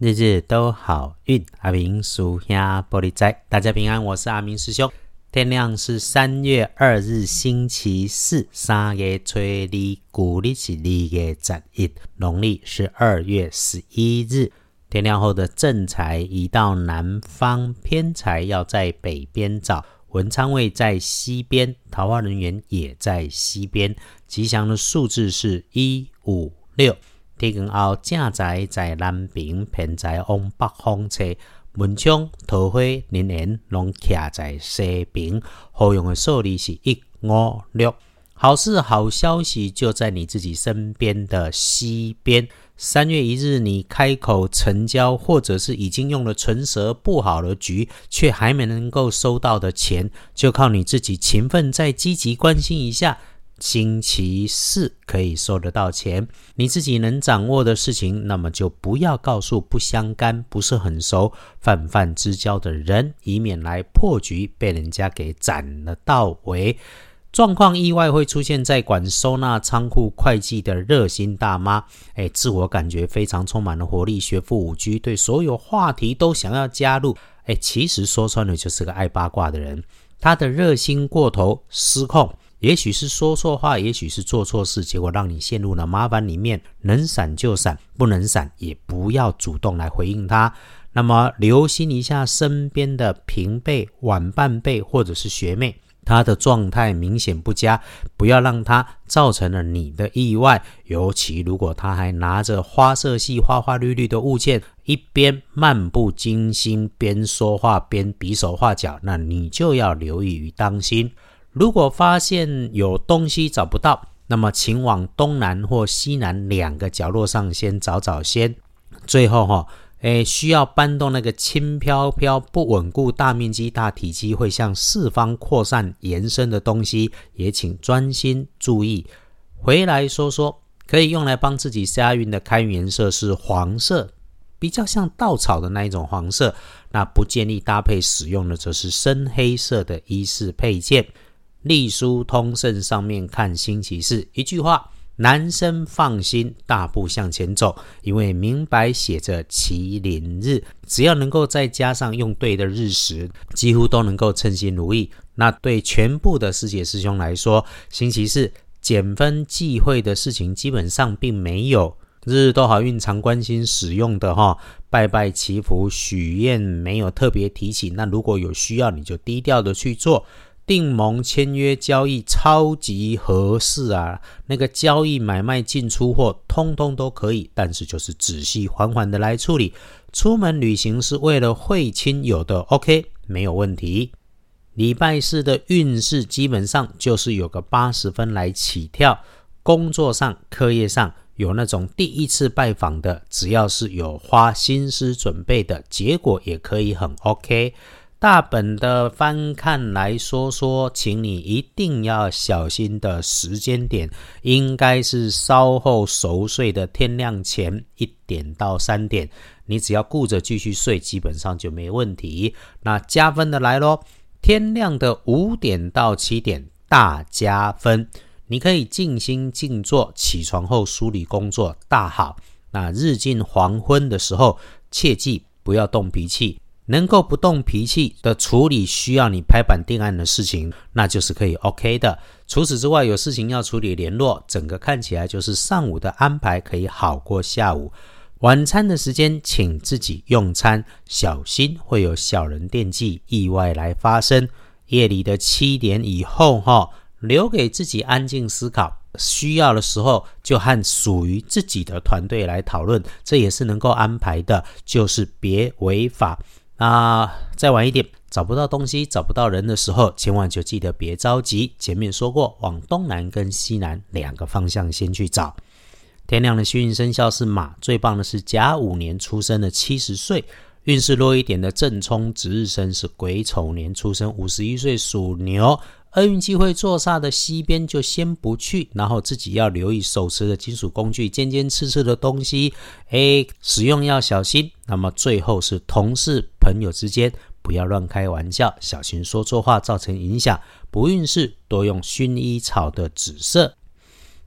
日日都好运。阿明属下玻璃仔，大家平安，我是阿明师兄。天亮是三月二日，星期四，三月初二，古历是二月十一，农历是二月十一日。天亮后的正财移到南方，偏财要在北边找。文昌位在西边，桃花人员也在西边。吉祥的数字是一五六。天光后，正在在南边，偏在往北方车。门窗、桃花、人缘拢徛在西边。好用的数字是一五六。好事、好消息就在你自己身边的西边。三月一日，你开口成交，或者是已经用了唇舌布好了局，却还没能够收到的钱，就靠你自己勤奋再积极关心一下。星期四可以收得到钱，你自己能掌握的事情，那么就不要告诉不相干、不是很熟、泛泛之交的人，以免来破局被人家给斩了到尾。状况意外会出现在管收纳仓库会计的热心大妈，哎，自我感觉非常充满了活力，学富五居，对所有话题都想要加入，哎，其实说穿了就是个爱八卦的人，他的热心过头失控。也许是说错话，也许是做错事，结果让你陷入了麻烦里面。能闪就闪，不能闪也不要主动来回应他。那么留心一下身边的平辈、晚半辈或者是学妹，他的状态明显不佳，不要让他造成了你的意外。尤其如果他还拿着花色系、花花绿绿的物件，一边漫不经心，边说话边比手画脚，那你就要留意与当心。如果发现有东西找不到，那么请往东南或西南两个角落上先找找先。最后哈，诶，需要搬动那个轻飘飘、不稳固、大面积、大体积会向四方扩散延伸的东西，也请专心注意。回来说说，可以用来帮自己加运的开运颜色是黄色，比较像稻草的那一种黄色。那不建议搭配使用的则是深黑色的衣饰配件。隶书通胜上面看星期四，一句话，男生放心，大步向前走，因为明白写着麒麟日，只要能够再加上用对的日时，几乎都能够称心如意。那对全部的师姐师兄来说，星期四减分忌讳的事情基本上并没有。日日都好运，常关心使用的哈，拜拜祈福许愿没有特别提起。那如果有需要，你就低调的去做。订盟签约交易超级合适啊！那个交易买卖进出货通通都可以，但是就是仔细缓缓的来处理。出门旅行是为了会亲友的，OK，没有问题。礼拜四的运势基本上就是有个八十分来起跳。工作上、课业上有那种第一次拜访的，只要是有花心思准备的，结果也可以很 OK。大本的翻看来说说，请你一定要小心的时间点，应该是稍后熟睡的天亮前一点到三点。你只要顾着继续睡，基本上就没问题。那加分的来咯，天亮的五点到七点大加分，你可以静心静坐，起床后梳理工作大好。那日近黄昏的时候，切记不要动脾气。能够不动脾气的处理需要你拍板定案的事情，那就是可以 OK 的。除此之外，有事情要处理联络，整个看起来就是上午的安排可以好过下午。晚餐的时间，请自己用餐，小心会有小人惦记，意外来发生。夜里的七点以后，哈，留给自己安静思考，需要的时候就和属于自己的团队来讨论，这也是能够安排的，就是别违法。那再晚一点，找不到东西、找不到人的时候，千万就记得别着急。前面说过，往东南跟西南两个方向先去找。天亮的幸运生肖是马，最棒的是甲午年出生的七十岁。运势弱一点的正冲值日生是癸丑年出生，五十一岁属牛。厄运机会坐煞的西边就先不去，然后自己要留意手持的金属工具、尖尖刺刺的东西，哎，使用要小心。那么最后是同事朋友之间不要乱开玩笑，小心说错话造成影响。不运势多用薰衣草的紫色。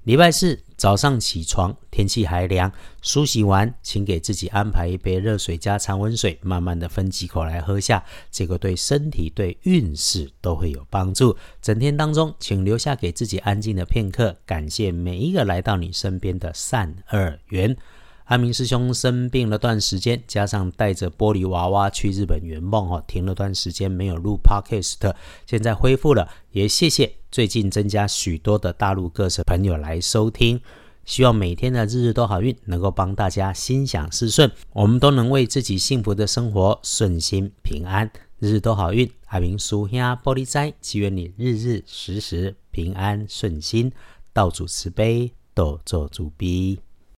礼拜四早上起床，天气还凉，梳洗完，请给自己安排一杯热水加常温水，慢慢的分几口来喝下，这个对身体、对运势都会有帮助。整天当中，请留下给自己安静的片刻，感谢每一个来到你身边的善恶缘。阿明师兄生病了段时间，加上带着玻璃娃娃去日本圆梦哦，停了段时间没有录 podcast，现在恢复了，也谢谢最近增加许多的大陆各省朋友来收听，希望每天的日日都好运，能够帮大家心想事顺，我们都能为自己幸福的生活顺心平安，日日都好运。阿明叔兄玻璃斋，祈愿你日日时时平安顺心，道主慈悲，多做主逼。